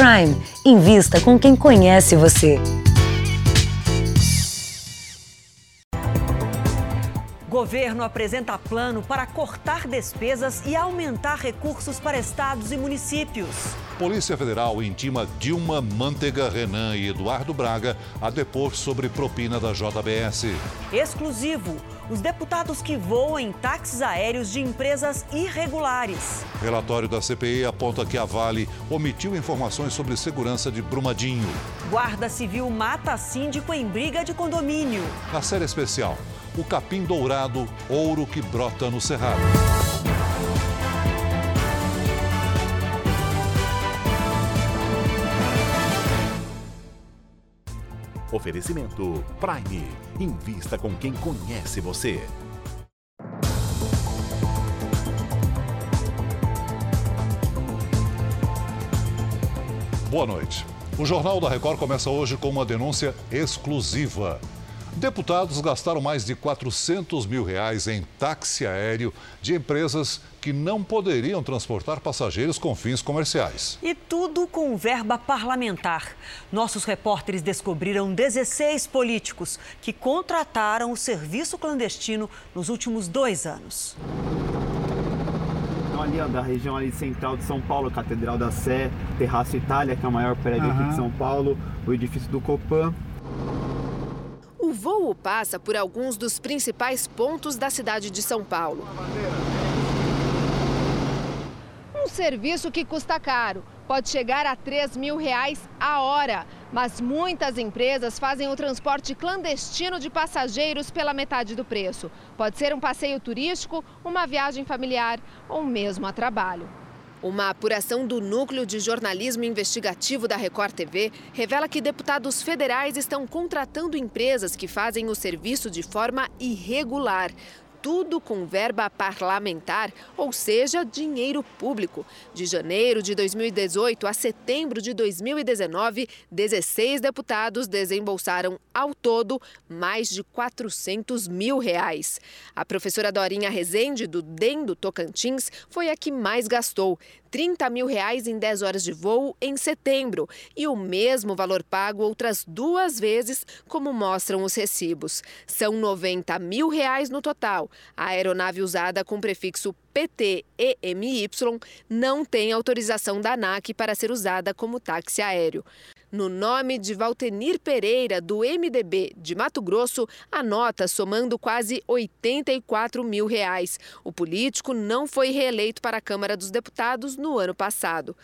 Prime. Invista com quem conhece você. Governo apresenta plano para cortar despesas e aumentar recursos para estados e municípios. Polícia Federal intima Dilma Mantega, Renan e Eduardo Braga a depor sobre propina da JBS. Exclusivo: os deputados que voam em táxis aéreos de empresas irregulares. Relatório da CPI aponta que a Vale omitiu informações sobre segurança de Brumadinho. Guarda Civil mata síndico em briga de condomínio. Na série especial, o capim dourado, ouro que brota no cerrado. Oferecimento Prime. Invista com quem conhece você. Boa noite. O Jornal da Record começa hoje com uma denúncia exclusiva. Deputados gastaram mais de 400 mil reais em táxi aéreo de empresas que não poderiam transportar passageiros com fins comerciais. E tudo com verba parlamentar. Nossos repórteres descobriram 16 políticos que contrataram o serviço clandestino nos últimos dois anos. Então, ali ó, da região ali central de São Paulo, Catedral da Sé, Terraço Itália, que é o maior prédio uhum. aqui de São Paulo, o edifício do Copan. O voo passa por alguns dos principais pontos da cidade de São Paulo. Um serviço que custa caro, pode chegar a 3 mil reais a hora. Mas muitas empresas fazem o transporte clandestino de passageiros pela metade do preço. Pode ser um passeio turístico, uma viagem familiar ou mesmo a trabalho. Uma apuração do Núcleo de Jornalismo Investigativo da Record TV revela que deputados federais estão contratando empresas que fazem o serviço de forma irregular tudo com verba parlamentar, ou seja, dinheiro público. De janeiro de 2018 a setembro de 2019, 16 deputados desembolsaram ao todo mais de 400 mil reais. A professora Dorinha Rezende, do DEM do Tocantins, foi a que mais gastou. 30 mil reais em 10 horas de voo em setembro e o mesmo valor pago outras duas vezes, como mostram os recibos. São 90 mil reais no total. A aeronave usada com prefixo PT-EMY não tem autorização da ANAC para ser usada como táxi aéreo. No nome de Valtenir Pereira, do MDB de Mato Grosso, a nota somando quase 84 mil reais. O político não foi reeleito para a Câmara dos Deputados no ano passado.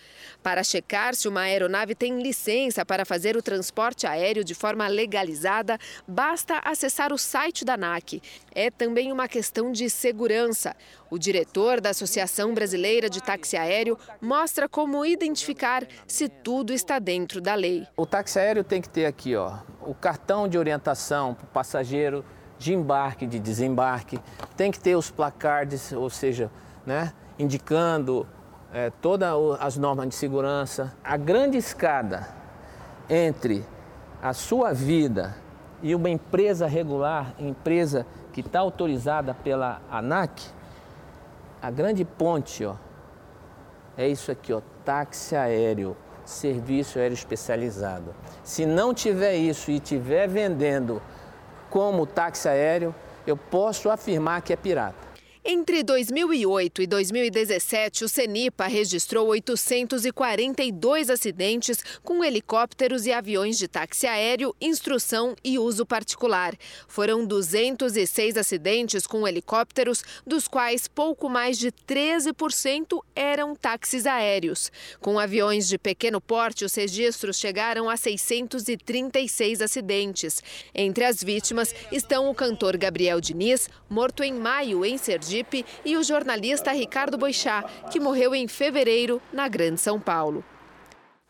Para checar se uma aeronave tem licença para fazer o transporte aéreo de forma legalizada, basta acessar o site da ANAC. É também uma questão de segurança. O diretor da Associação Brasileira de Táxi Aéreo mostra como identificar se tudo está dentro da lei. O táxi aéreo tem que ter aqui ó, o cartão de orientação para o passageiro de embarque, de desembarque, tem que ter os placards, ou seja, né, indicando é, todas as normas de segurança. A grande escada entre a sua vida e uma empresa regular, empresa que está autorizada pela ANAC, a grande ponte, ó, é isso aqui, ó, táxi aéreo, serviço aéreo especializado. Se não tiver isso e tiver vendendo como táxi aéreo, eu posso afirmar que é pirata. Entre 2008 e 2017, o CENIPA registrou 842 acidentes com helicópteros e aviões de táxi aéreo, instrução e uso particular. Foram 206 acidentes com helicópteros, dos quais pouco mais de 13% eram táxis aéreos. Com aviões de pequeno porte, os registros chegaram a 636 acidentes. Entre as vítimas estão o cantor Gabriel Diniz, morto em maio em Sergipe Sergipe, e o jornalista Ricardo Boixá, que morreu em fevereiro na Grande São Paulo.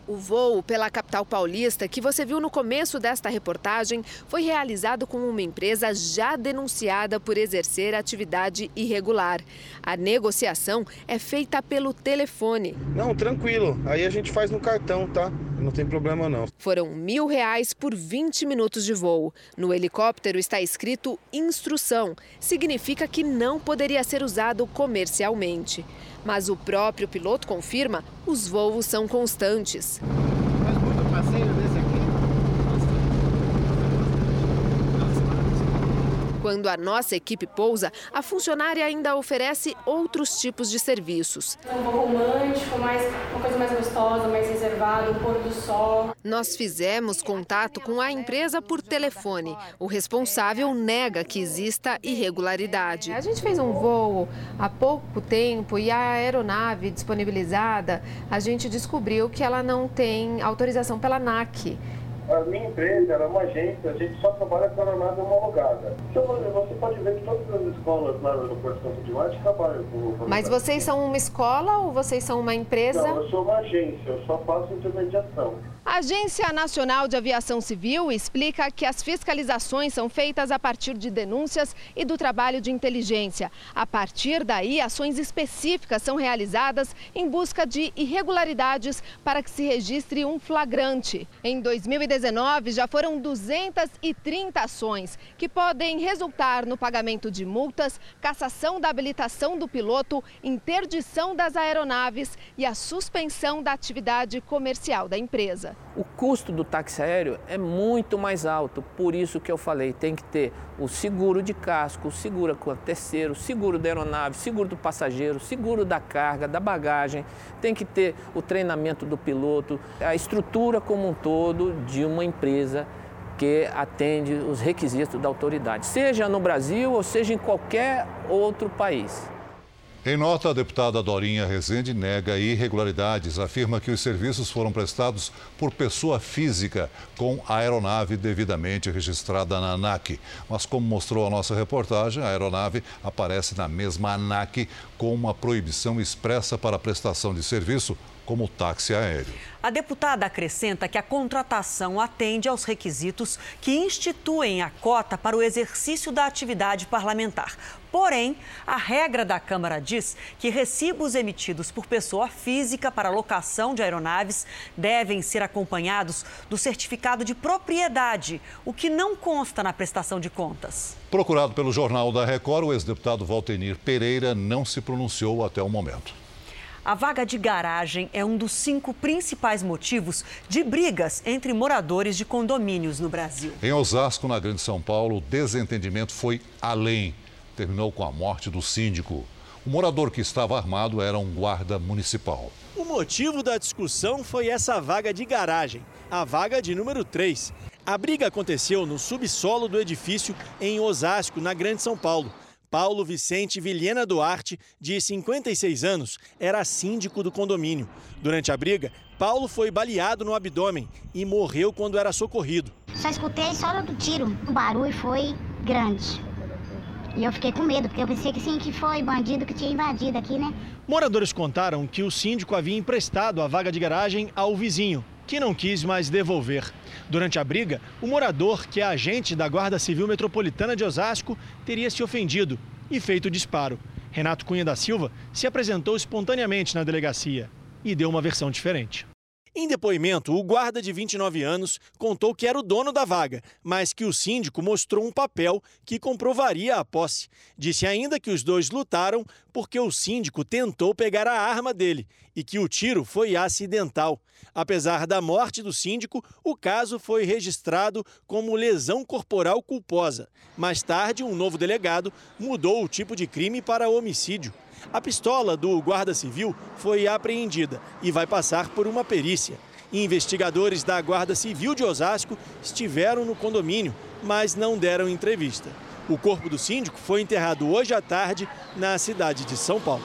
O voo pela capital paulista, que você viu no começo desta reportagem, foi realizado com uma empresa já denunciada por exercer atividade irregular. A negociação é feita pelo telefone. Não, tranquilo. Aí a gente faz no cartão, tá? Não tem problema não. Foram mil reais por 20 minutos de voo. No helicóptero está escrito instrução. Significa que não poderia ser usado comercialmente. Mas o próprio piloto confirma, os voos são constantes. Faz muito passeio, né? Quando a nossa equipe pousa, a funcionária ainda oferece outros tipos de serviços. Um pouco romântico, mais, uma coisa mais gostosa, mais reservada, o pôr do sol. Nós fizemos contato com a empresa por telefone. O responsável nega que exista irregularidade. A gente fez um voo há pouco tempo e a aeronave disponibilizada, a gente descobriu que ela não tem autorização pela ANAC. A minha empresa é uma agência, a gente só trabalha com aeronave homologada. Então, você pode ver que todas as escolas lá no aeroporto Santo de Marte trabalham com Mas vocês são uma escola ou vocês são uma empresa? Não, eu sou uma agência, eu só faço intermediação. A Agência Nacional de Aviação Civil explica que as fiscalizações são feitas a partir de denúncias e do trabalho de inteligência. A partir daí, ações específicas são realizadas em busca de irregularidades para que se registre um flagrante. Em 2019, já foram 230 ações que podem resultar no pagamento de multas, cassação da habilitação do piloto, interdição das aeronaves e a suspensão da atividade comercial da empresa. O custo do táxi aéreo é muito mais alto, por isso que eu falei, tem que ter o seguro de casco, o seguro com terceiro, o seguro da aeronave, seguro do passageiro, seguro da carga, da bagagem, tem que ter o treinamento do piloto, a estrutura como um todo de uma empresa que atende os requisitos da autoridade, seja no Brasil ou seja em qualquer outro país. Em nota, a deputada Dorinha Rezende nega irregularidades, afirma que os serviços foram prestados por pessoa física com aeronave devidamente registrada na ANAC. Mas, como mostrou a nossa reportagem, a aeronave aparece na mesma ANAC com uma proibição expressa para prestação de serviço como táxi aéreo. A deputada acrescenta que a contratação atende aos requisitos que instituem a cota para o exercício da atividade parlamentar. Porém, a regra da Câmara diz que recibos emitidos por pessoa física para locação de aeronaves devem ser acompanhados do certificado de propriedade, o que não consta na prestação de contas. Procurado pelo Jornal da Record, o ex-deputado Valtenir Pereira não se pronunciou até o momento. A vaga de garagem é um dos cinco principais motivos de brigas entre moradores de condomínios no Brasil. Em Osasco, na Grande São Paulo, o desentendimento foi além. Terminou com a morte do síndico. O morador que estava armado era um guarda municipal. O motivo da discussão foi essa vaga de garagem, a vaga de número 3. A briga aconteceu no subsolo do edifício em Osasco, na Grande São Paulo. Paulo Vicente Vilhena Duarte, de 56 anos, era síndico do condomínio. Durante a briga, Paulo foi baleado no abdômen e morreu quando era socorrido. Só escutei só do tiro. O barulho foi grande. E eu fiquei com medo, porque eu pensei que sim, que foi bandido que tinha invadido aqui, né? Moradores contaram que o síndico havia emprestado a vaga de garagem ao vizinho, que não quis mais devolver. Durante a briga, o morador, que é agente da Guarda Civil Metropolitana de Osasco, teria se ofendido e feito disparo. Renato Cunha da Silva se apresentou espontaneamente na delegacia e deu uma versão diferente. Em depoimento, o guarda de 29 anos contou que era o dono da vaga, mas que o síndico mostrou um papel que comprovaria a posse. Disse ainda que os dois lutaram porque o síndico tentou pegar a arma dele e que o tiro foi acidental. Apesar da morte do síndico, o caso foi registrado como lesão corporal culposa. Mais tarde, um novo delegado mudou o tipo de crime para homicídio. A pistola do guarda civil foi apreendida e vai passar por uma perícia. Investigadores da Guarda Civil de Osasco estiveram no condomínio, mas não deram entrevista. O corpo do síndico foi enterrado hoje à tarde na cidade de São Paulo.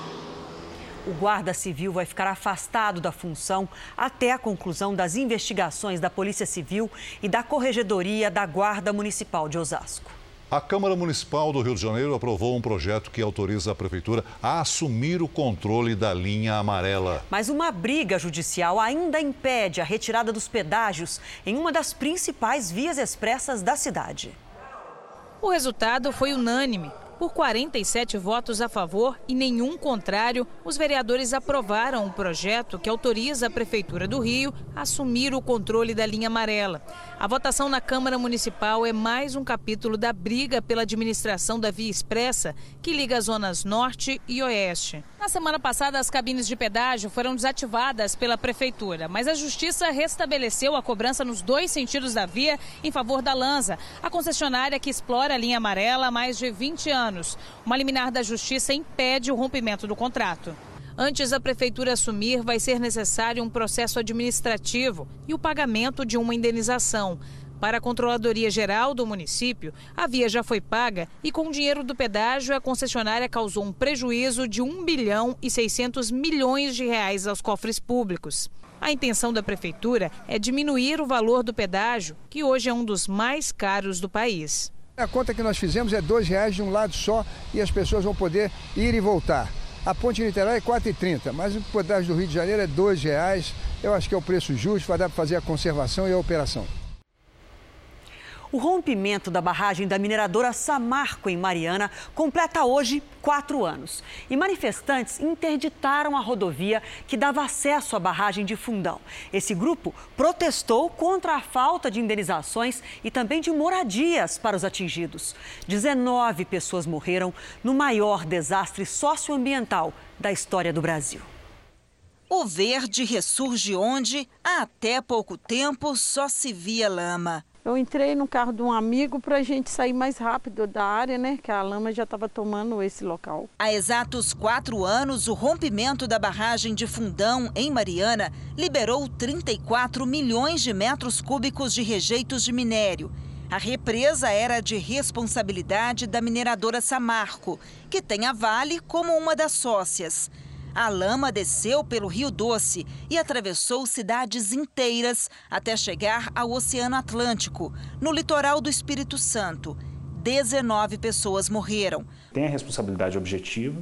O guarda civil vai ficar afastado da função até a conclusão das investigações da Polícia Civil e da Corregedoria da Guarda Municipal de Osasco. A Câmara Municipal do Rio de Janeiro aprovou um projeto que autoriza a Prefeitura a assumir o controle da linha amarela. Mas uma briga judicial ainda impede a retirada dos pedágios em uma das principais vias expressas da cidade. O resultado foi unânime. Por 47 votos a favor e nenhum contrário, os vereadores aprovaram um projeto que autoriza a Prefeitura do Rio a assumir o controle da linha amarela. A votação na Câmara Municipal é mais um capítulo da briga pela administração da Via Expressa, que liga as zonas norte e oeste. Na semana passada, as cabines de pedágio foram desativadas pela Prefeitura, mas a Justiça restabeleceu a cobrança nos dois sentidos da via em favor da Lanza, a concessionária que explora a linha amarela há mais de 20 anos. Uma liminar da Justiça impede o rompimento do contrato. Antes da prefeitura assumir, vai ser necessário um processo administrativo e o pagamento de uma indenização. Para a Controladoria Geral do município, a via já foi paga e com o dinheiro do pedágio, a concessionária causou um prejuízo de 1 bilhão e 600 milhões de reais aos cofres públicos. A intenção da prefeitura é diminuir o valor do pedágio, que hoje é um dos mais caros do país. A conta que nós fizemos é R$ reais de um lado só e as pessoas vão poder ir e voltar. A ponte de Niterói é 4,30, mas o pedágio do Rio de Janeiro é R$ reais. Eu acho que é o preço justo, vai dar para fazer a conservação e a operação. O rompimento da barragem da mineradora Samarco, em Mariana, completa hoje quatro anos. E manifestantes interditaram a rodovia que dava acesso à barragem de Fundão. Esse grupo protestou contra a falta de indenizações e também de moradias para os atingidos. 19 pessoas morreram no maior desastre socioambiental da história do Brasil. O verde ressurge onde, há até pouco tempo, só se via lama. Eu entrei no carro de um amigo para a gente sair mais rápido da área, né? Que a lama já estava tomando esse local. Há exatos quatro anos, o rompimento da barragem de Fundão, em Mariana, liberou 34 milhões de metros cúbicos de rejeitos de minério. A represa era de responsabilidade da mineradora Samarco, que tem a Vale como uma das sócias. A lama desceu pelo Rio Doce e atravessou cidades inteiras até chegar ao Oceano Atlântico, no litoral do Espírito Santo. 19 pessoas morreram. Tem a responsabilidade objetiva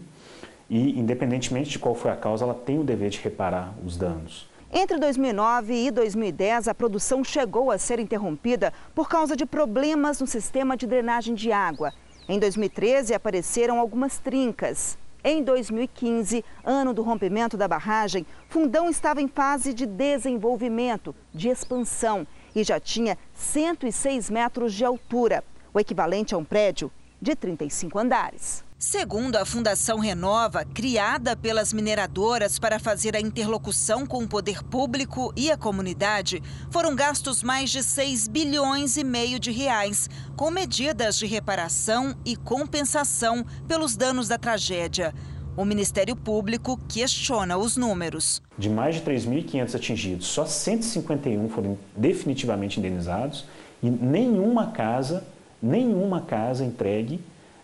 e, independentemente de qual foi a causa, ela tem o dever de reparar os danos. Entre 2009 e 2010, a produção chegou a ser interrompida por causa de problemas no sistema de drenagem de água. Em 2013, apareceram algumas trincas. Em 2015, ano do rompimento da barragem, Fundão estava em fase de desenvolvimento, de expansão e já tinha 106 metros de altura, o equivalente a um prédio de 35 andares. Segundo a Fundação Renova, criada pelas mineradoras para fazer a interlocução com o poder público e a comunidade, foram gastos mais de 6 bilhões e meio de reais, com medidas de reparação e compensação pelos danos da tragédia. O Ministério Público questiona os números. De mais de 3.500 atingidos, só 151 foram definitivamente indenizados e nenhuma casa, nenhuma casa entregue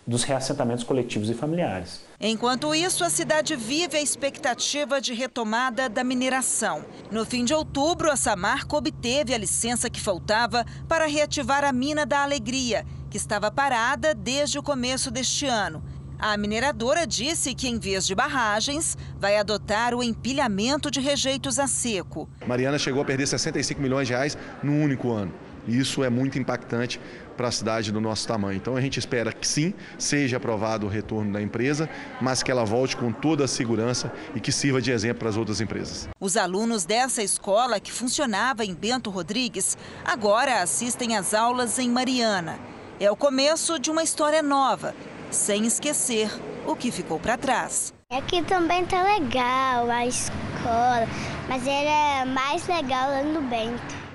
dos reassentamentos coletivos e familiares. Enquanto isso, a cidade vive a expectativa de retomada da mineração. No fim de outubro, a Samarco obteve a licença que faltava para reativar a mina da Alegria, que estava parada desde o começo deste ano. A mineradora disse que, em vez de barragens, vai adotar o empilhamento de rejeitos a seco. Mariana chegou a perder 65 milhões de reais num único ano. Isso é muito impactante para a cidade do nosso tamanho. Então a gente espera que sim, seja aprovado o retorno da empresa, mas que ela volte com toda a segurança e que sirva de exemplo para as outras empresas. Os alunos dessa escola, que funcionava em Bento Rodrigues, agora assistem às aulas em Mariana. É o começo de uma história nova, sem esquecer o que ficou para trás. Aqui também tá legal a escola, mas era mais legal lá no Bento.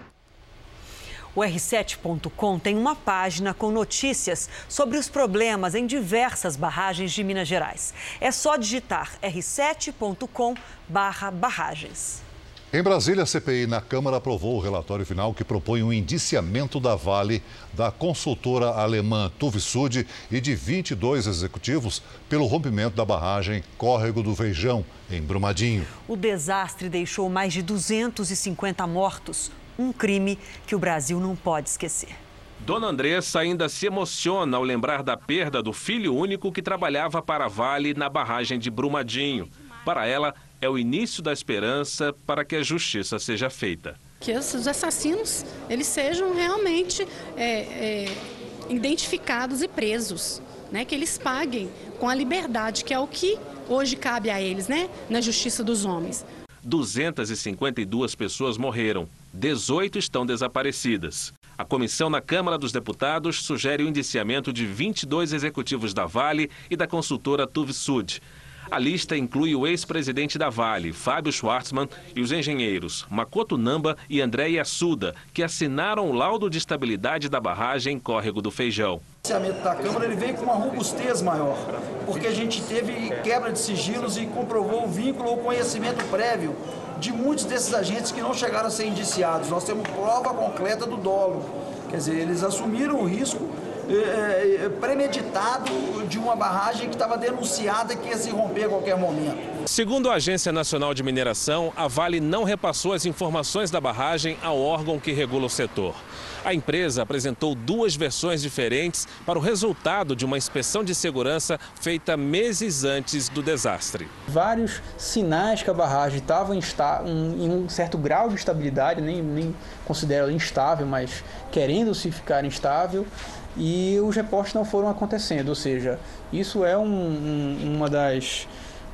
O R7.com tem uma página com notícias sobre os problemas em diversas barragens de Minas Gerais. É só digitar r7.com/barragens. Em Brasília, a CPI na Câmara aprovou o relatório final que propõe o um indiciamento da Vale, da consultora alemã Tuvisud e de 22 executivos pelo rompimento da barragem Córrego do Veijão, em Brumadinho. O desastre deixou mais de 250 mortos, um crime que o Brasil não pode esquecer. Dona Andressa ainda se emociona ao lembrar da perda do filho único que trabalhava para a Vale na barragem de Brumadinho. Para ela, é o início da esperança para que a justiça seja feita. Que os assassinos eles sejam realmente é, é, identificados e presos. né, que eles paguem com a liberdade, que é o que hoje cabe a eles, né, na justiça dos homens. 252 pessoas morreram, 18 estão desaparecidas. A comissão na Câmara dos Deputados sugere o indiciamento de 22 executivos da Vale e da consultora Tuvisud. A lista inclui o ex-presidente da Vale, Fábio Schwartzman, e os engenheiros Makoto Namba e André Yassuda, que assinaram o laudo de estabilidade da barragem Córrego do Feijão. O financiamento da Câmara ele vem com uma robustez maior, porque a gente teve quebra de sigilos e comprovou o vínculo ou conhecimento prévio de muitos desses agentes que não chegaram a ser indiciados. Nós temos prova concreta do dolo. Quer dizer, eles assumiram o risco é, é, premeditado de uma barragem que estava denunciada que ia se romper a qualquer momento. Segundo a Agência Nacional de Mineração, a Vale não repassou as informações da barragem ao órgão que regula o setor. A empresa apresentou duas versões diferentes para o resultado de uma inspeção de segurança feita meses antes do desastre. Vários sinais que a barragem estava em, um certo grau de estabilidade, nem, nem considero instável, mas querendo se ficar instável e os reportes não foram acontecendo, ou seja, isso é um, um, uma das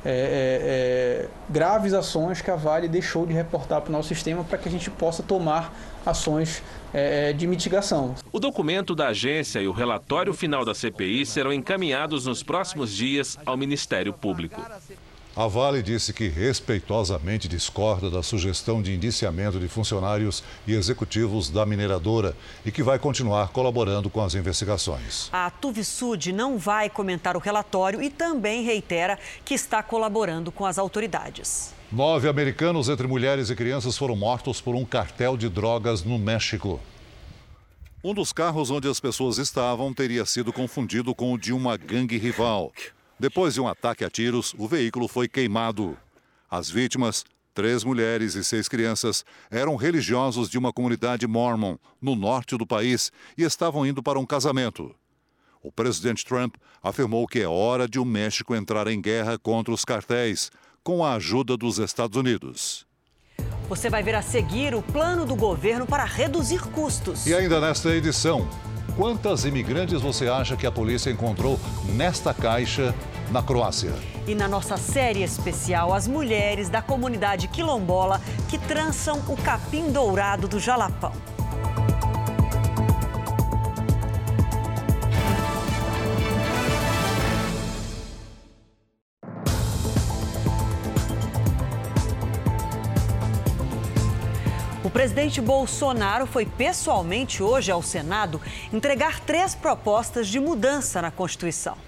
é, é, é, graves ações que a Vale deixou de reportar para o nosso sistema para que a gente possa tomar ações é, é, de mitigação. O documento da agência e o relatório final da CPI serão encaminhados nos próximos dias ao Ministério Público. A Vale disse que respeitosamente discorda da sugestão de indiciamento de funcionários e executivos da mineradora e que vai continuar colaborando com as investigações. A Tuvisud não vai comentar o relatório e também reitera que está colaborando com as autoridades. Nove americanos, entre mulheres e crianças, foram mortos por um cartel de drogas no México. Um dos carros onde as pessoas estavam teria sido confundido com o de uma gangue rival. Depois de um ataque a tiros, o veículo foi queimado. As vítimas, três mulheres e seis crianças, eram religiosos de uma comunidade mormon no norte do país e estavam indo para um casamento. O presidente Trump afirmou que é hora de o México entrar em guerra contra os cartéis, com a ajuda dos Estados Unidos. Você vai ver a seguir o plano do governo para reduzir custos. E ainda nesta edição, quantas imigrantes você acha que a polícia encontrou nesta caixa na Croácia? E na nossa série especial, as mulheres da comunidade quilombola que trançam o capim dourado do Jalapão. Presidente Bolsonaro foi pessoalmente hoje ao Senado entregar três propostas de mudança na Constituição.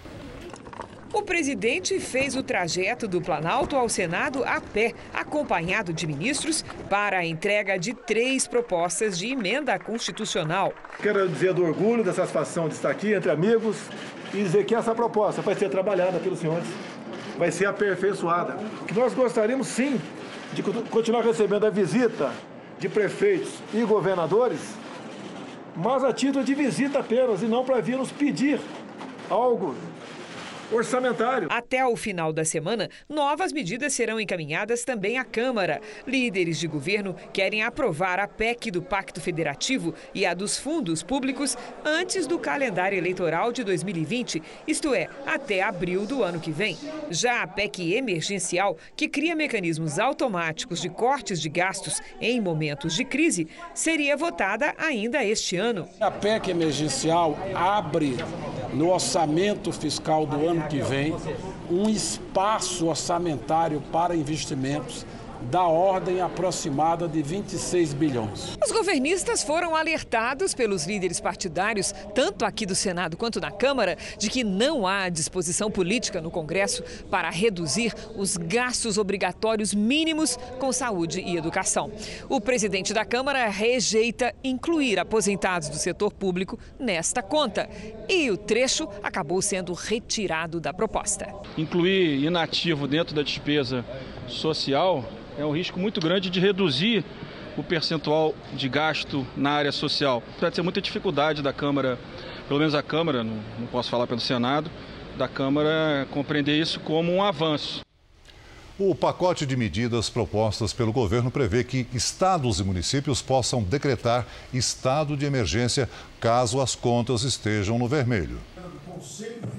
O presidente fez o trajeto do Planalto ao Senado a pé, acompanhado de ministros, para a entrega de três propostas de emenda constitucional. Quero dizer do orgulho, da satisfação de estar aqui entre amigos e dizer que essa proposta vai ser trabalhada pelos senhores, vai ser aperfeiçoada. Que nós gostaríamos sim de continuar recebendo a visita de prefeitos e governadores, mas a título de visita apenas e não para vir nos pedir algo orçamentário. Até o final da semana, novas medidas serão encaminhadas também à Câmara. Líderes de governo querem aprovar a PEC do Pacto Federativo e a dos fundos públicos antes do calendário eleitoral de 2020, isto é, até abril do ano que vem. Já a PEC emergencial, que cria mecanismos automáticos de cortes de gastos em momentos de crise, seria votada ainda este ano. A PEC emergencial abre no orçamento fiscal do ano que vem um espaço orçamentário para investimentos da ordem aproximada de 26 bilhões. Os governistas foram alertados pelos líderes partidários, tanto aqui do Senado quanto na Câmara, de que não há disposição política no Congresso para reduzir os gastos obrigatórios mínimos com saúde e educação. O presidente da Câmara rejeita incluir aposentados do setor público nesta conta. E o trecho acabou sendo retirado da proposta. Incluir inativo dentro da despesa social é um risco muito grande de reduzir o percentual de gasto na área social. Vai ter muita dificuldade da Câmara, pelo menos a Câmara, não, não posso falar pelo Senado, da Câmara compreender isso como um avanço. O pacote de medidas propostas pelo governo prevê que estados e municípios possam decretar estado de emergência caso as contas estejam no vermelho.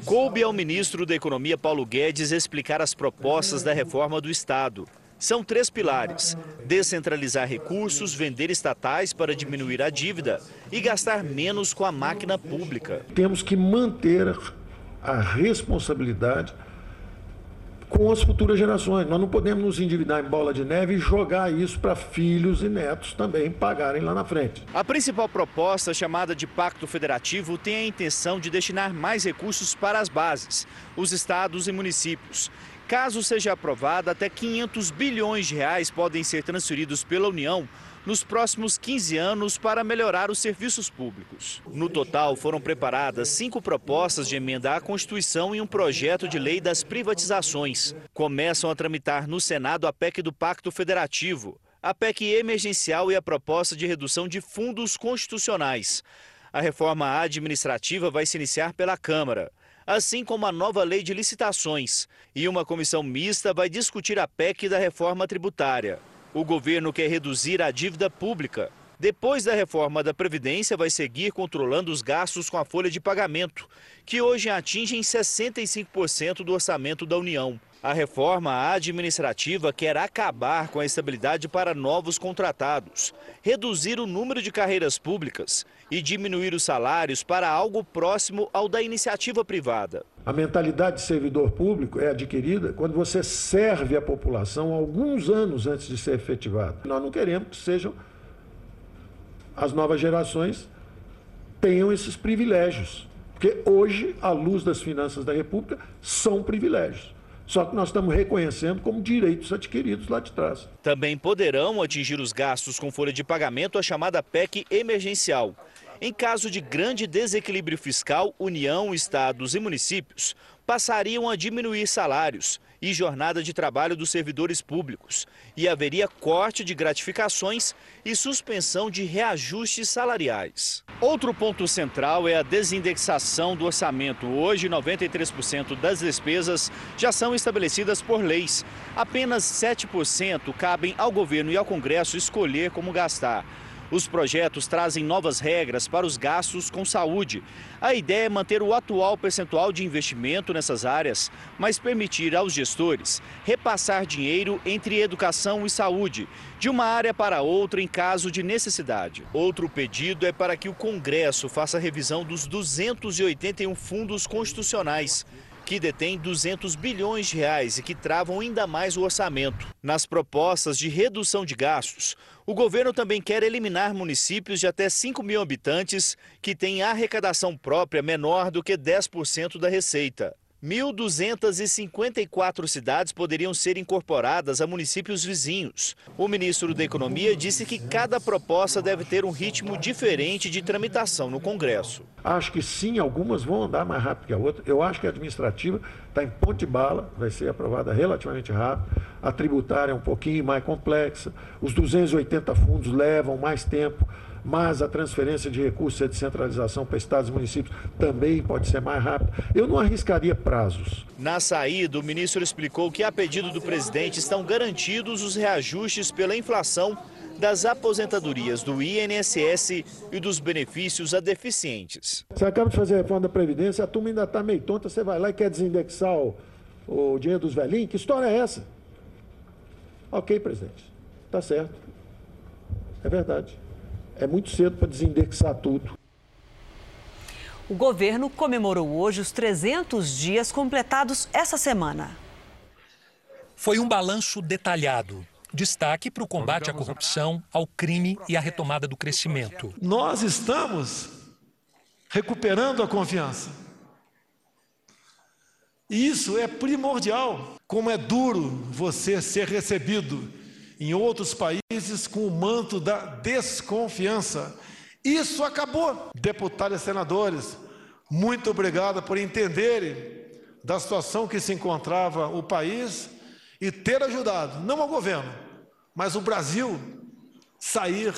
Coube ao ministro da Economia Paulo Guedes explicar as propostas da reforma do Estado. São três pilares: descentralizar recursos, vender estatais para diminuir a dívida e gastar menos com a máquina pública. Temos que manter a responsabilidade com as futuras gerações. Nós não podemos nos endividar em bola de neve e jogar isso para filhos e netos também pagarem lá na frente. A principal proposta, chamada de Pacto Federativo, tem a intenção de destinar mais recursos para as bases, os estados e municípios. Caso seja aprovada, até 500 bilhões de reais podem ser transferidos pela União nos próximos 15 anos para melhorar os serviços públicos. No total, foram preparadas cinco propostas de emenda à Constituição e um projeto de lei das privatizações. Começam a tramitar no Senado a PEC do Pacto Federativo, a PEC emergencial e a proposta de redução de fundos constitucionais. A reforma administrativa vai se iniciar pela Câmara assim como a nova lei de licitações. E uma comissão mista vai discutir a PEC da reforma tributária. O governo quer reduzir a dívida pública. Depois da reforma da Previdência, vai seguir controlando os gastos com a folha de pagamento, que hoje atingem 65% do orçamento da União. A reforma administrativa quer acabar com a estabilidade para novos contratados, reduzir o número de carreiras públicas e diminuir os salários para algo próximo ao da iniciativa privada. A mentalidade de servidor público é adquirida quando você serve a população alguns anos antes de ser efetivado. Nós não queremos que sejam as novas gerações tenham esses privilégios, porque hoje, à luz das finanças da República, são privilégios. Só que nós estamos reconhecendo como direitos adquiridos lá de trás. Também poderão atingir os gastos com folha de pagamento a chamada PEC emergencial. Em caso de grande desequilíbrio fiscal, União, estados e municípios passariam a diminuir salários e jornada de trabalho dos servidores públicos e haveria corte de gratificações e suspensão de reajustes salariais. Outro ponto central é a desindexação do orçamento. Hoje, 93% das despesas já são estabelecidas por leis. Apenas 7% cabem ao governo e ao Congresso escolher como gastar. Os projetos trazem novas regras para os gastos com saúde. A ideia é manter o atual percentual de investimento nessas áreas, mas permitir aos gestores repassar dinheiro entre educação e saúde, de uma área para outra em caso de necessidade. Outro pedido é para que o Congresso faça revisão dos 281 fundos constitucionais que detém 200 bilhões de reais e que travam ainda mais o orçamento. Nas propostas de redução de gastos, o governo também quer eliminar municípios de até 5 mil habitantes que têm arrecadação própria menor do que 10% da receita. 1.254 cidades poderiam ser incorporadas a municípios vizinhos. O ministro da Economia disse que cada proposta deve ter um ritmo diferente de tramitação no Congresso. Acho que sim, algumas vão andar mais rápido que a outra. Eu acho que a administrativa está em ponte de bala, vai ser aprovada relativamente rápido. A tributária é um pouquinho mais complexa. Os 280 fundos levam mais tempo mas a transferência de recursos e a descentralização para estados e municípios também pode ser mais rápida. Eu não arriscaria prazos. Na saída, o ministro explicou que, a pedido do presidente, estão garantidos os reajustes pela inflação das aposentadorias do INSS e dos benefícios a deficientes. Você acaba de fazer a reforma da Previdência, a turma ainda está meio tonta, você vai lá e quer desindexar o, o dinheiro dos velhinhos? Que história é essa? Ok, presidente, está certo. É verdade é muito cedo para desindexar tudo. O governo comemorou hoje os 300 dias completados essa semana. Foi um balanço detalhado. Destaque para o combate à corrupção, ao crime e à retomada do crescimento. Nós estamos recuperando a confiança. E isso é primordial. Como é duro você ser recebido em outros países com o manto da desconfiança. Isso acabou. Deputados e senadores, muito obrigado por entenderem da situação que se encontrava o país e ter ajudado, não o governo, mas o Brasil sair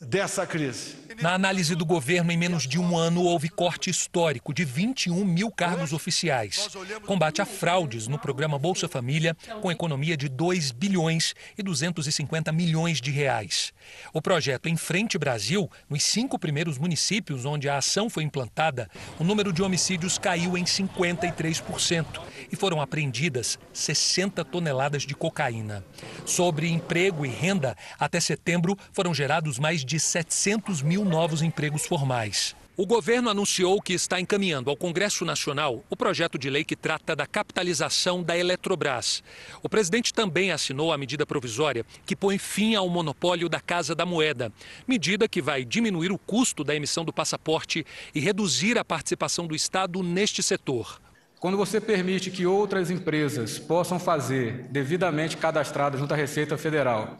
dessa crise. Na análise do governo, em menos de um ano, houve corte histórico de 21 mil cargos oficiais. Combate a fraudes no programa Bolsa Família, com economia de 2 bilhões e 250 milhões de reais. O projeto Em Frente Brasil, nos cinco primeiros municípios onde a ação foi implantada, o número de homicídios caiu em 53% e foram apreendidas 60 toneladas de cocaína. Sobre emprego e renda, até setembro foram gerados mais de 700 mil novos empregos formais. O governo anunciou que está encaminhando ao Congresso Nacional o projeto de lei que trata da capitalização da Eletrobras. O presidente também assinou a medida provisória que põe fim ao monopólio da Casa da Moeda, medida que vai diminuir o custo da emissão do passaporte e reduzir a participação do Estado neste setor. Quando você permite que outras empresas possam fazer devidamente cadastradas junto à Receita Federal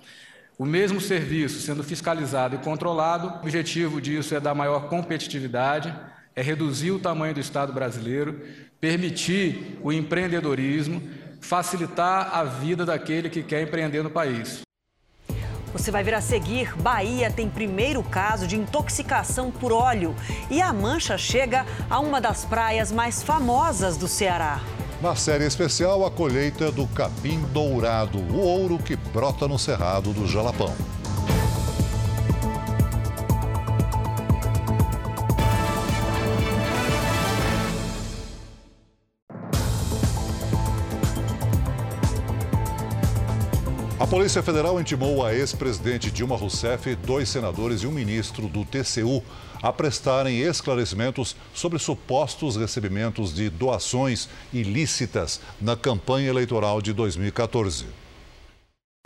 o mesmo serviço sendo fiscalizado e controlado, o objetivo disso é dar maior competitividade, é reduzir o tamanho do Estado brasileiro, permitir o empreendedorismo, facilitar a vida daquele que quer empreender no país. Você vai ver a seguir: Bahia tem primeiro caso de intoxicação por óleo e a mancha chega a uma das praias mais famosas do Ceará. Na série especial, a colheita do capim dourado, o ouro que brota no cerrado do Jalapão. Polícia Federal intimou a ex-presidente Dilma Rousseff, dois senadores e um ministro do TCU a prestarem esclarecimentos sobre supostos recebimentos de doações ilícitas na campanha eleitoral de 2014.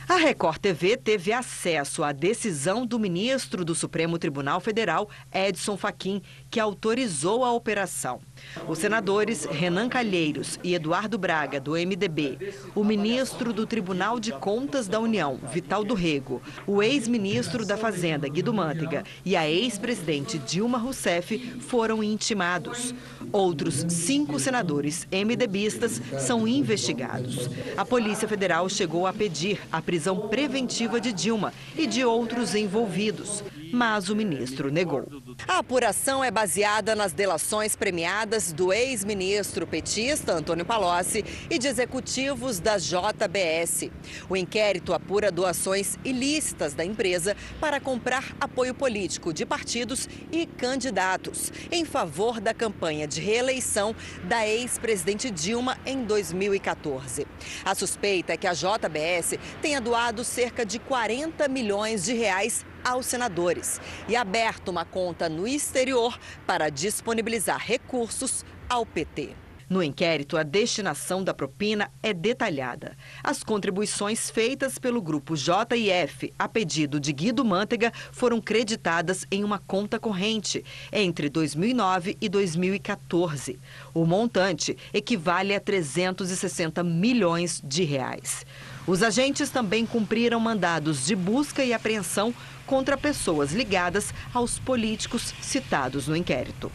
A Record TV teve acesso à decisão do ministro do Supremo Tribunal Federal, Edson Fachin, que autorizou a operação. Os senadores Renan Calheiros e Eduardo Braga, do MDB, o ministro do Tribunal de Contas da União, Vital do Rego, o ex-ministro da Fazenda, Guido Mantega, e a ex-presidente Dilma Rousseff foram intimados. Outros cinco senadores MDBistas são investigados. A Polícia Federal chegou a pedir a prisão preventiva de Dilma e de outros envolvidos, mas o ministro negou. A apuração é baseada nas delações premiadas do ex-ministro petista Antônio Palocci e de executivos da JBS. O inquérito apura doações ilícitas da empresa para comprar apoio político de partidos e candidatos em favor da campanha de reeleição da ex-presidente Dilma em 2014. A suspeita é que a JBS tenha doado cerca de 40 milhões de reais aos senadores e aberto uma conta no exterior para disponibilizar recursos ao PT. No inquérito, a destinação da propina é detalhada. As contribuições feitas pelo grupo JF a pedido de Guido Mantega foram creditadas em uma conta corrente entre 2009 e 2014. O montante equivale a 360 milhões de reais. Os agentes também cumpriram mandados de busca e apreensão contra pessoas ligadas aos políticos citados no inquérito.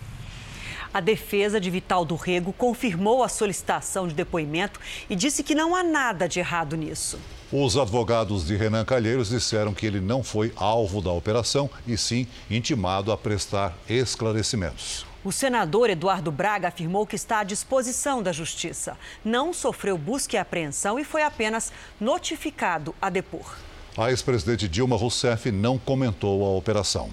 A defesa de Vital do Rego confirmou a solicitação de depoimento e disse que não há nada de errado nisso. Os advogados de Renan Calheiros disseram que ele não foi alvo da operação e sim intimado a prestar esclarecimentos. O senador Eduardo Braga afirmou que está à disposição da Justiça. Não sofreu busca e apreensão e foi apenas notificado a depor. A ex-presidente Dilma Rousseff não comentou a operação.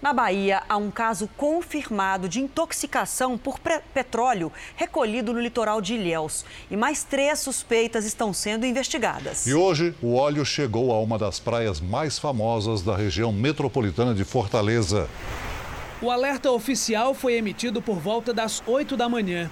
Na Bahia, há um caso confirmado de intoxicação por petróleo recolhido no litoral de Ilhéus. E mais três suspeitas estão sendo investigadas. E hoje, o óleo chegou a uma das praias mais famosas da região metropolitana de Fortaleza. O alerta oficial foi emitido por volta das 8 da manhã.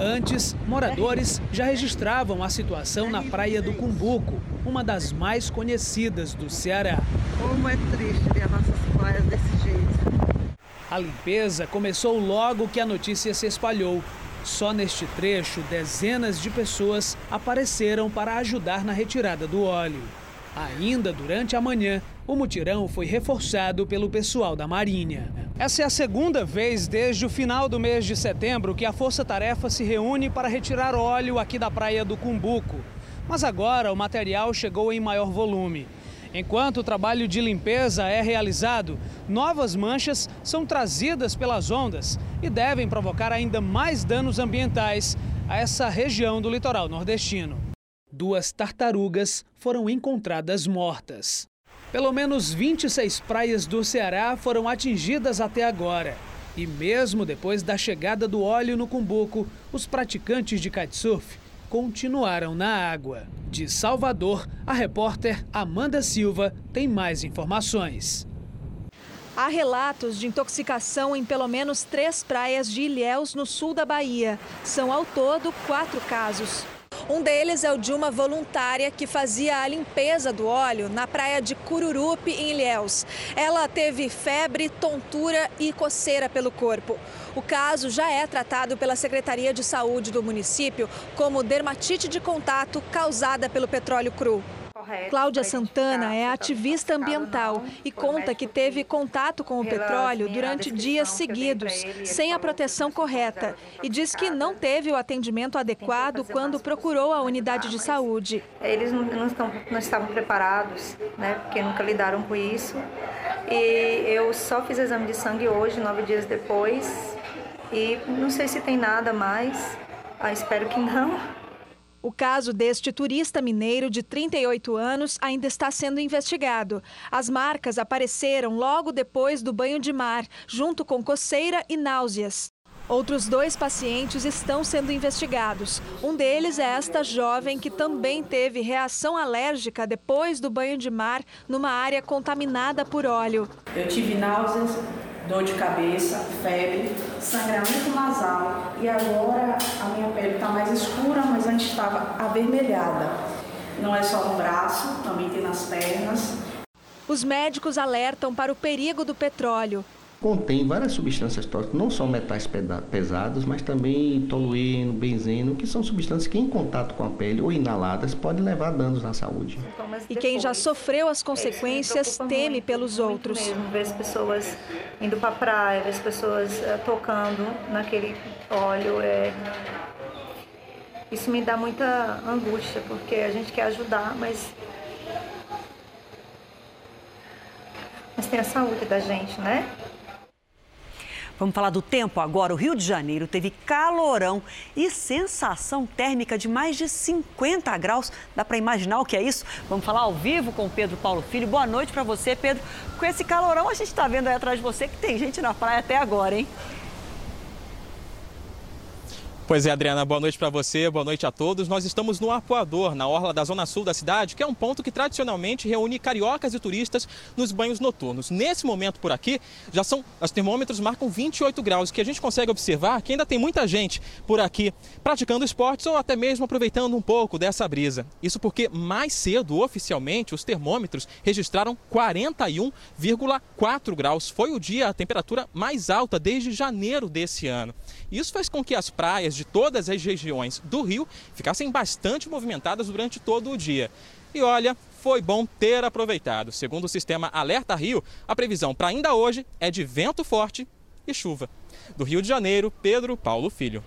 Antes, moradores já registravam a situação na praia do Cumbuco, uma das mais conhecidas do Ceará. Como é triste ver as nossas praias desse jeito. A limpeza começou logo que a notícia se espalhou. Só neste trecho, dezenas de pessoas apareceram para ajudar na retirada do óleo. Ainda durante a manhã, o mutirão foi reforçado pelo pessoal da Marinha. Essa é a segunda vez desde o final do mês de setembro que a Força Tarefa se reúne para retirar óleo aqui da praia do Cumbuco. Mas agora o material chegou em maior volume. Enquanto o trabalho de limpeza é realizado, novas manchas são trazidas pelas ondas e devem provocar ainda mais danos ambientais a essa região do litoral nordestino. Duas tartarugas foram encontradas mortas. Pelo menos 26 praias do Ceará foram atingidas até agora. E mesmo depois da chegada do óleo no Cumbuco, os praticantes de kitesurf continuaram na água. De Salvador, a repórter Amanda Silva tem mais informações. Há relatos de intoxicação em pelo menos três praias de Ilhéus, no sul da Bahia. São ao todo quatro casos. Um deles é o de uma voluntária que fazia a limpeza do óleo na praia de Cururupi, em Ilhéus. Ela teve febre, tontura e coceira pelo corpo. O caso já é tratado pela Secretaria de Saúde do município como dermatite de contato causada pelo petróleo cru. Cláudia Santana é ativista ambiental e conta que teve contato com o petróleo durante dias seguidos, sem a proteção correta, e diz que não teve o atendimento adequado quando procurou a unidade de saúde. Eles não, não, estão, não estavam preparados, né, porque nunca lidaram com isso. E eu só fiz exame de sangue hoje, nove dias depois, e não sei se tem nada mais. Ah, espero que não. O caso deste turista mineiro de 38 anos ainda está sendo investigado. As marcas apareceram logo depois do banho de mar, junto com coceira e náuseas. Outros dois pacientes estão sendo investigados. Um deles é esta jovem que também teve reação alérgica depois do banho de mar numa área contaminada por óleo. Eu tive náuseas, dor de cabeça, febre, sangramento nasal e agora a minha pele está mais escura, mas antes estava avermelhada. Não é só no braço, também tem nas pernas. Os médicos alertam para o perigo do petróleo contém várias substâncias tóxicas, não só metais pesados, mas também tolueno, benzeno, que são substâncias que em contato com a pele ou inaladas podem levar danos à saúde. E quem já sofreu as consequências teme pelos outros. Mesmo, ver as pessoas indo para praia, ver as pessoas uh, tocando naquele óleo, é... isso me dá muita angústia, porque a gente quer ajudar, mas mas tem a saúde da gente, né? Vamos falar do tempo agora. O Rio de Janeiro teve calorão e sensação térmica de mais de 50 graus. Dá para imaginar o que é isso? Vamos falar ao vivo com o Pedro Paulo Filho. Boa noite para você, Pedro. Com esse calorão, a gente está vendo aí atrás de você que tem gente na praia até agora, hein? Pois é, Adriana, boa noite para você, boa noite a todos. Nós estamos no Arpoador, na orla da zona sul da cidade, que é um ponto que tradicionalmente reúne cariocas e turistas nos banhos noturnos. Nesse momento por aqui, já são, os termômetros marcam 28 graus, que a gente consegue observar que ainda tem muita gente por aqui praticando esportes ou até mesmo aproveitando um pouco dessa brisa. Isso porque mais cedo, oficialmente, os termômetros registraram 41,4 graus. Foi o dia a temperatura mais alta desde janeiro desse ano. Isso fez com que as praias de todas as regiões do Rio ficassem bastante movimentadas durante todo o dia. E olha, foi bom ter aproveitado. Segundo o sistema Alerta Rio, a previsão para ainda hoje é de vento forte e chuva. Do Rio de Janeiro, Pedro Paulo Filho.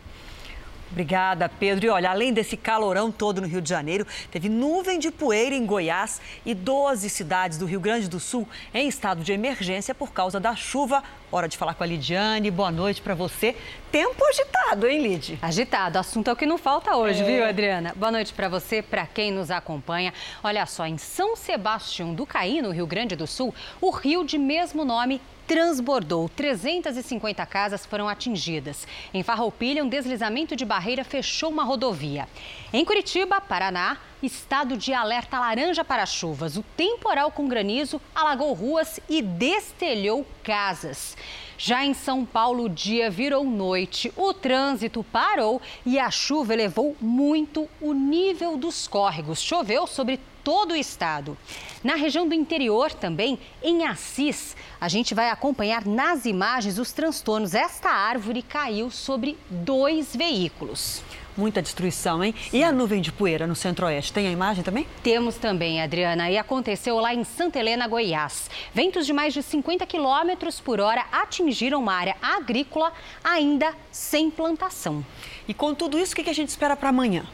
Obrigada, Pedro. E olha, além desse calorão todo no Rio de Janeiro, teve nuvem de poeira em Goiás e 12 cidades do Rio Grande do Sul em estado de emergência por causa da chuva. Hora de falar com a Lidiane. Boa noite para você. Tempo agitado, hein, Lid? Agitado. Assunto é o que não falta hoje, é. viu, Adriana? Boa noite para você, para quem nos acompanha. Olha só, em São Sebastião do Caí, no Rio Grande do Sul, o rio de mesmo nome transbordou. 350 casas foram atingidas. Em Farroupilha, um deslizamento de barreira fechou uma rodovia. Em Curitiba, Paraná, estado de alerta laranja para chuvas. O temporal com granizo alagou ruas e destelhou casas. Já em São Paulo, o dia virou noite, o trânsito parou e a chuva elevou muito o nível dos córregos. Choveu sobre todo o estado. Na região do interior também, em Assis, a gente vai acompanhar nas imagens os transtornos. Esta árvore caiu sobre dois veículos. Muita destruição, hein? Sim. E a nuvem de poeira no centro-oeste? Tem a imagem também? Temos também, Adriana. E aconteceu lá em Santa Helena, Goiás. Ventos de mais de 50 quilômetros por hora atingiram uma área agrícola ainda sem plantação. E com tudo isso, o que a gente espera para amanhã?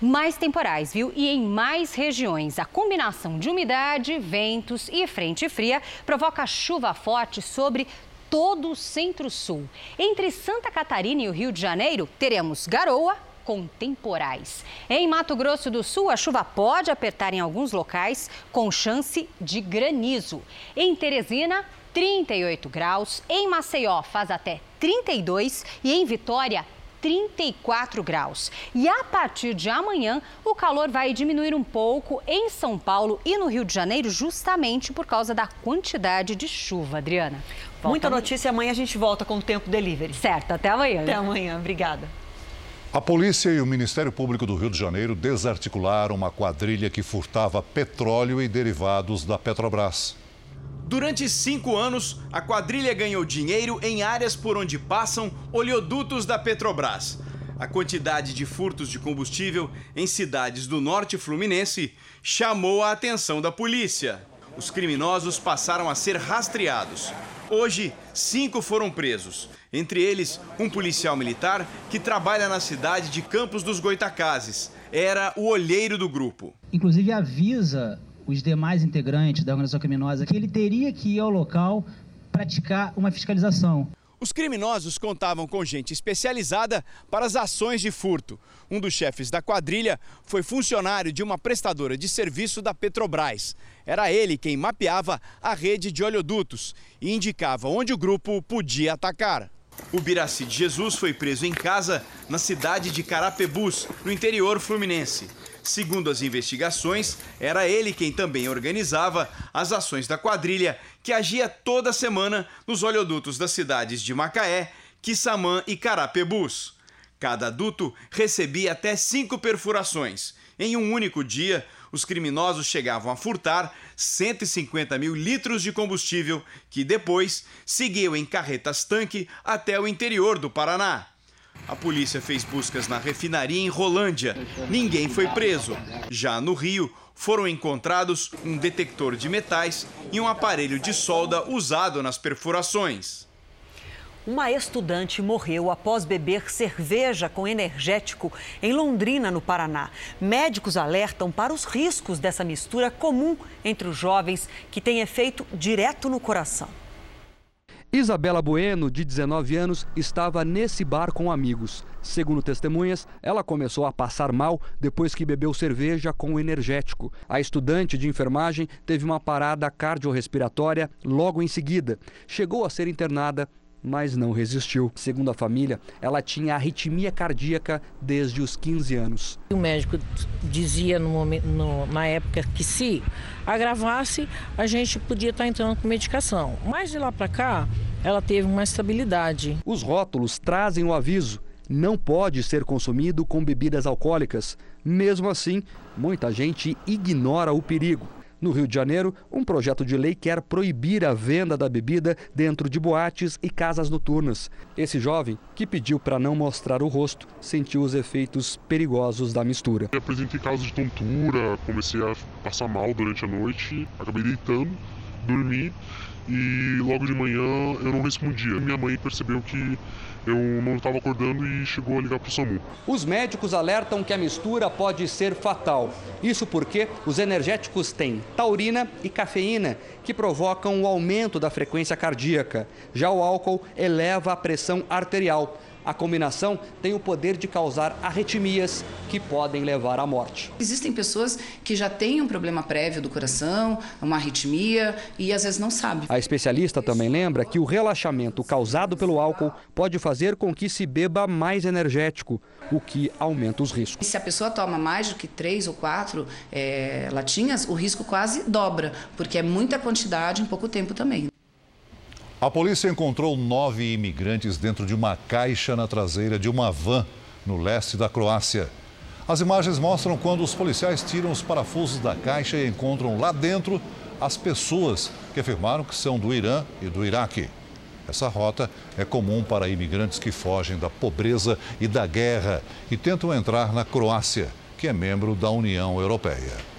Mais temporais, viu? E em mais regiões. A combinação de umidade, ventos e frente fria provoca chuva forte sobre todo o centro-sul. Entre Santa Catarina e o Rio de Janeiro, teremos garoa com temporais. Em Mato Grosso do Sul, a chuva pode apertar em alguns locais, com chance de granizo. Em Teresina, 38 graus. Em Maceió, faz até 32 e em Vitória, 34 graus. E a partir de amanhã, o calor vai diminuir um pouco em São Paulo e no Rio de Janeiro, justamente por causa da quantidade de chuva, Adriana. Volta Muita notícia, amanhã a gente volta com o tempo delivery. Certo, até amanhã. Até amanhã, obrigada. A polícia e o Ministério Público do Rio de Janeiro desarticularam uma quadrilha que furtava petróleo e derivados da Petrobras. Durante cinco anos, a quadrilha ganhou dinheiro em áreas por onde passam oleodutos da Petrobras. A quantidade de furtos de combustível em cidades do norte fluminense chamou a atenção da polícia. Os criminosos passaram a ser rastreados. Hoje, cinco foram presos. Entre eles, um policial militar que trabalha na cidade de Campos dos Goitacazes. Era o olheiro do grupo. Inclusive avisa os demais integrantes da organização criminosa que ele teria que ir ao local praticar uma fiscalização. Os criminosos contavam com gente especializada para as ações de furto. Um dos chefes da quadrilha foi funcionário de uma prestadora de serviço da Petrobras. Era ele quem mapeava a rede de oleodutos e indicava onde o grupo podia atacar. O Biraci de Jesus foi preso em casa na cidade de Carapebus, no interior fluminense. Segundo as investigações, era ele quem também organizava as ações da quadrilha que agia toda semana nos oleodutos das cidades de Macaé, Quissamã e Carapebus. Cada duto recebia até cinco perfurações. Em um único dia, os criminosos chegavam a furtar 150 mil litros de combustível que depois seguiam em carretas-tanque até o interior do Paraná. A polícia fez buscas na refinaria em Rolândia. Ninguém foi preso. Já no Rio, foram encontrados um detector de metais e um aparelho de solda usado nas perfurações. Uma estudante morreu após beber cerveja com energético em Londrina, no Paraná. Médicos alertam para os riscos dessa mistura comum entre os jovens, que tem efeito direto no coração. Isabela Bueno, de 19 anos, estava nesse bar com amigos. Segundo testemunhas, ela começou a passar mal depois que bebeu cerveja com energético. A estudante de enfermagem teve uma parada cardiorrespiratória logo em seguida. Chegou a ser internada mas não resistiu. Segundo a família, ela tinha arritmia cardíaca desde os 15 anos. O médico dizia no momento, no, na época que se agravasse, a gente podia estar entrando com medicação. Mas de lá para cá, ela teve uma estabilidade. Os rótulos trazem o aviso: não pode ser consumido com bebidas alcoólicas. Mesmo assim, muita gente ignora o perigo. No Rio de Janeiro, um projeto de lei quer proibir a venda da bebida dentro de boates e casas noturnas. Esse jovem, que pediu para não mostrar o rosto, sentiu os efeitos perigosos da mistura. Eu apresentei casos de tontura, comecei a passar mal durante a noite, acabei deitando, dormi e logo de manhã eu não respondia. Minha mãe percebeu que eu não estava acordando e chegou a ligar para o SAMU. Os médicos alertam que a mistura pode ser fatal. Isso porque os energéticos têm taurina e cafeína, que provocam o aumento da frequência cardíaca. Já o álcool eleva a pressão arterial a combinação tem o poder de causar arritmias que podem levar à morte. Existem pessoas que já têm um problema prévio do coração, uma arritmia e às vezes não sabem. A especialista também lembra que o relaxamento causado pelo álcool pode fazer com que se beba mais energético, o que aumenta os riscos. Se a pessoa toma mais do que três ou quatro é, latinhas, o risco quase dobra, porque é muita quantidade em pouco tempo também. A polícia encontrou nove imigrantes dentro de uma caixa na traseira de uma van no leste da Croácia. As imagens mostram quando os policiais tiram os parafusos da caixa e encontram lá dentro as pessoas que afirmaram que são do Irã e do Iraque. Essa rota é comum para imigrantes que fogem da pobreza e da guerra e tentam entrar na Croácia, que é membro da União Europeia.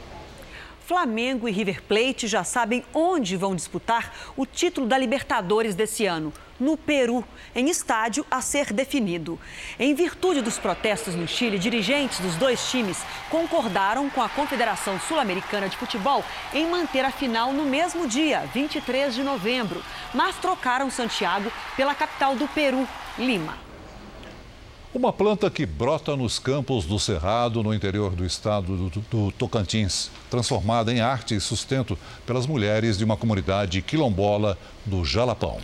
Flamengo e River Plate já sabem onde vão disputar o título da Libertadores desse ano no Peru, em estádio a ser definido. Em virtude dos protestos no Chile, dirigentes dos dois times concordaram com a Confederação Sul-Americana de Futebol em manter a final no mesmo dia, 23 de novembro, mas trocaram Santiago pela capital do Peru, Lima. Uma planta que brota nos campos do Cerrado, no interior do estado do, do, Tocantins, transformada em arte e sustento pelas mulheres de uma comunidade quilombola do Jalapão.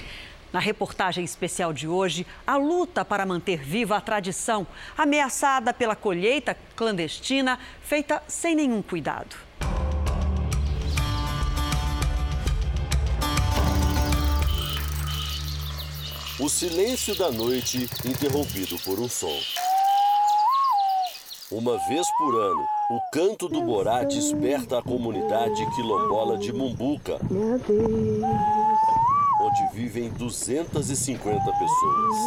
Na reportagem especial de hoje, a luta para manter viva a tradição, ameaçada pela colheita clandestina feita sem nenhum cuidado. O silêncio da noite interrompido por um som. Uma vez por ano, o canto do Borá desperta a comunidade quilombola de Mumbuca. Onde vivem 250 pessoas.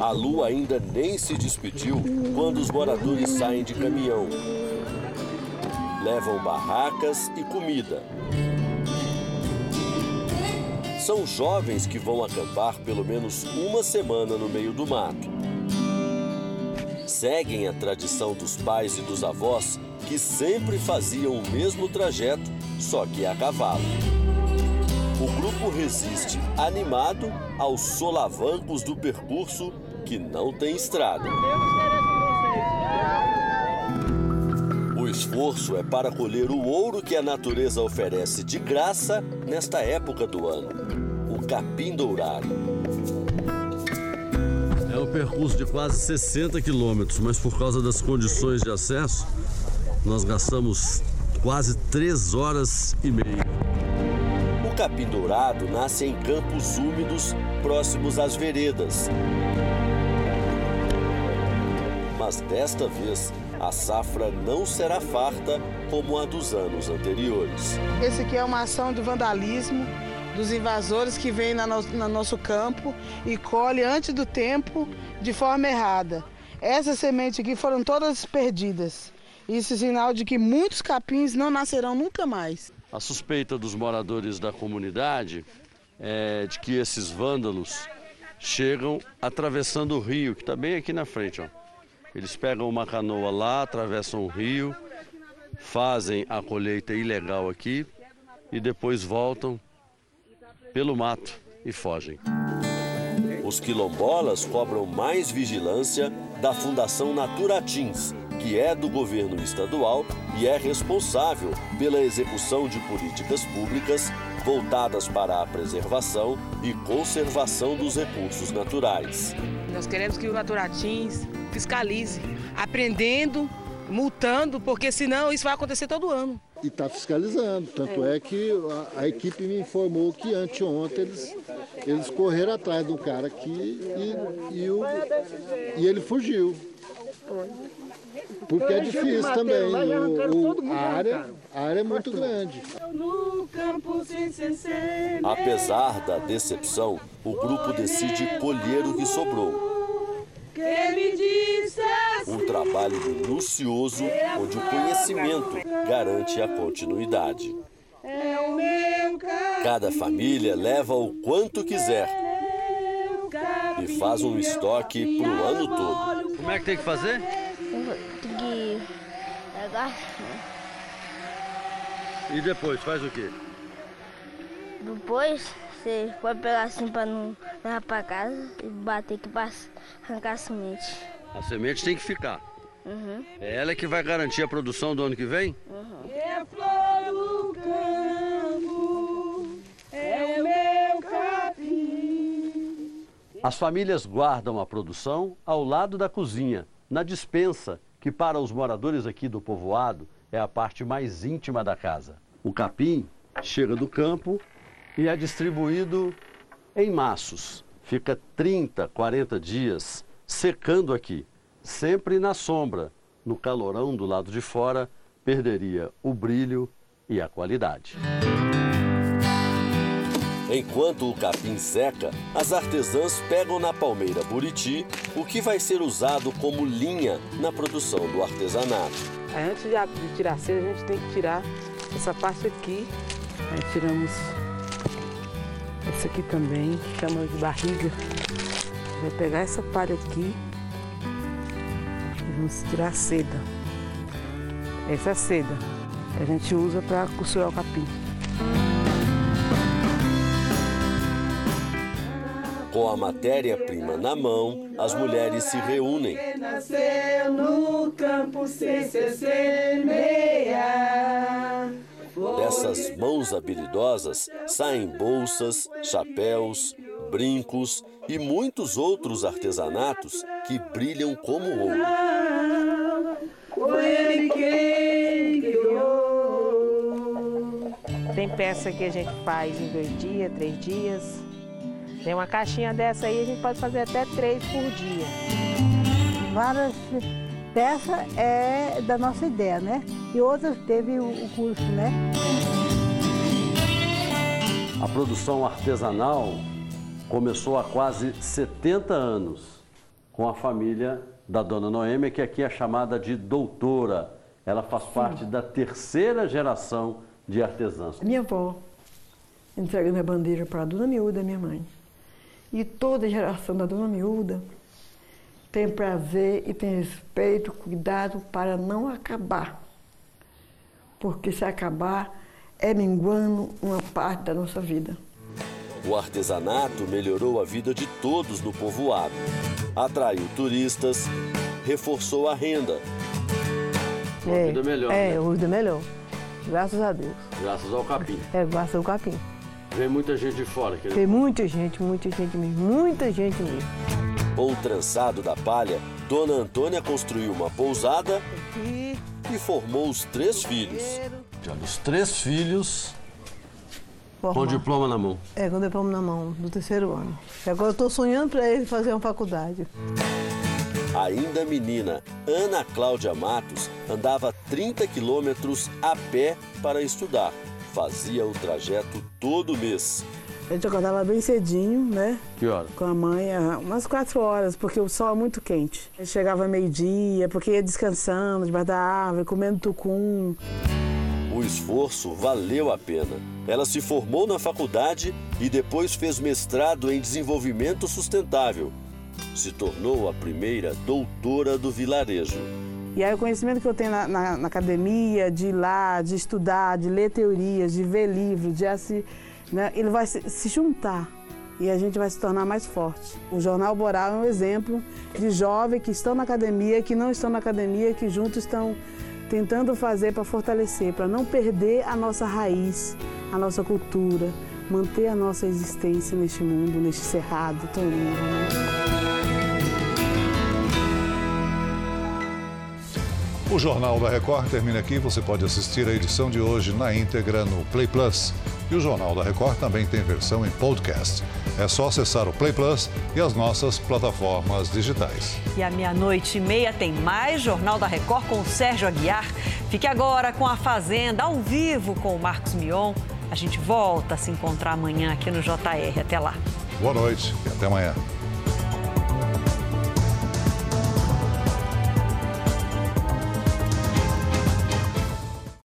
A lua ainda nem se despediu quando os moradores saem de caminhão. Levam barracas e comida. São jovens que vão acampar pelo menos uma semana no meio do mato. Seguem a tradição dos pais e dos avós que sempre faziam o mesmo trajeto, só que a cavalo o grupo resiste animado aos solavancos do percurso que não tem estrada. O esforço é para colher o ouro que a natureza oferece de graça nesta época do ano capim dourado. É um percurso de quase 60 quilômetros, mas por causa das condições de acesso, nós gastamos quase 3 horas e meia. O capim dourado nasce em campos úmidos próximos às veredas. Mas desta vez, a safra não será farta como a dos anos anteriores. Esse aqui é uma ação de vandalismo dos invasores que vêm no, no nosso campo e colhe antes do tempo de forma errada. Essas sementes aqui foram todas perdidas. Isso é sinal de que muitos capins não nascerão nunca mais. A suspeita dos moradores da comunidade é de que esses vândalos chegam atravessando o rio, que está bem aqui na frente. Ó. Eles pegam uma canoa lá, atravessam o rio, fazem a colheita ilegal aqui e depois voltam pelo mato e fogem. Os quilombolas cobram mais vigilância da Fundação Naturatins, que é do governo estadual e é responsável pela execução de políticas públicas voltadas para a preservação e conservação dos recursos naturais. Nós queremos que o Naturatins fiscalize, aprendendo, multando, porque senão isso vai acontecer todo ano. E está fiscalizando, tanto é, é que a, a, equipe me informou que anteontem eles, eles correram atrás do cara aqui e, e, o, e ele fugiu. Porque é difícil também. O, o, a, área, a área é muito grande. Apesar da decepção, o grupo decide colher o que sobrou. Um trabalho minucioso onde o conhecimento garante a continuidade. Cada família leva o quanto quiser e faz um estoque para o ano todo. Como é que tem que fazer? de E depois, faz o quê? Depois você pode pegar assim para não levar para casa e bater aqui para arrancar a semente. A semente tem que ficar. Uhum. É ela que vai garantir a produção do ano que vem? Uhum. É flor do campo, é o meu capim. As famílias guardam a produção ao lado da cozinha, na dispensa, que para os moradores aqui do povoado é a parte mais íntima da casa. O capim chega do campo e é distribuído em maços. Fica 30, 40 dias secando aqui, sempre na sombra. No calorão do lado de fora, perderia o brilho e a qualidade. Enquanto o capim seca, as artesãs pegam na palmeira buriti o que vai ser usado como linha na produção do artesanato. Antes de tirar a seda, a gente tem que tirar essa parte aqui. Aí tiramos esse aqui também, chama de barriga. Vou pegar essa palha aqui e vamos tirar a seda. Essa é a seda que a gente usa para costurar o capim. Com a matéria-prima na mão, as mulheres se reúnem. Nasceu no campo sem semeia. Dessas mãos habilidosas saem bolsas, chapéus, brincos e muitos outros artesanatos que brilham como ouro. Tem peça que a gente faz em dois dias, três dias. Tem uma caixinha dessa aí, a gente pode fazer até três por dia. Várias peças é da nossa ideia, né? E outras teve o curso, né? A produção artesanal começou há quase 70 anos com a família da dona Noêmia, que aqui é chamada de doutora. Ela faz Sim. parte da terceira geração de artesãs. Minha avó entregando a bandeja para a dona Miúda, minha mãe. E toda a geração da dona Miúda tem prazer e tem respeito, cuidado para não acabar. Porque se acabar, é minguando uma parte da nossa vida. O artesanato melhorou a vida de todos no povoado. Atraiu turistas, reforçou a renda. Uma é, vida melhor. É, né? uma vida melhor. Graças a Deus. Graças ao capim. É, graças ao capim. Vem muita gente de fora, querido. Tem muita gente, muita gente mesmo, muita gente mesmo. Com o trançado da palha, Dona Antônia construiu uma pousada e, e formou os três filhos. Olha, os três filhos Formar. com diploma na mão. É, com diploma na mão, do terceiro ano. E agora eu estou sonhando para ele fazer uma faculdade. Ainda menina, Ana Cláudia Matos andava 30 quilômetros a pé para estudar fazia o trajeto todo mês. A gente acordava bem cedinho, né? Que hora? Com a mãe, umas quatro horas, porque o sol é muito quente. A gente chegava meio-dia, porque ia descansando debaixo da árvore, comendo tucum. O esforço valeu a pena. Ela se formou na faculdade e depois fez mestrado em desenvolvimento sustentável. Se tornou a primeira doutora do vilarejo. E aí o conhecimento que eu tenho na, na, na, academia, de ir lá, de estudar, de ler teorias, de ver livros, de assim, né, ele vai se, se, juntar e a gente vai se tornar mais forte. O Jornal Boral é um exemplo de jovens que estão na academia, que não estão na academia, que juntos estão tentando fazer para fortalecer, para não perder a nossa raiz, a nossa cultura, manter a nossa existência neste mundo, neste cerrado tão lindo. Né? O Jornal da Record termina aqui. Você pode assistir a edição de hoje na íntegra no Play Plus. E o Jornal da Record também tem versão em podcast. É só acessar o Play Plus e as nossas plataformas digitais. E à meia-noite e meia tem mais Jornal da Record com o Sérgio Aguiar. Fique agora com a Fazenda ao vivo com o Marcos Mion. A gente volta a se encontrar amanhã aqui no JR. Até lá. Boa noite e até amanhã.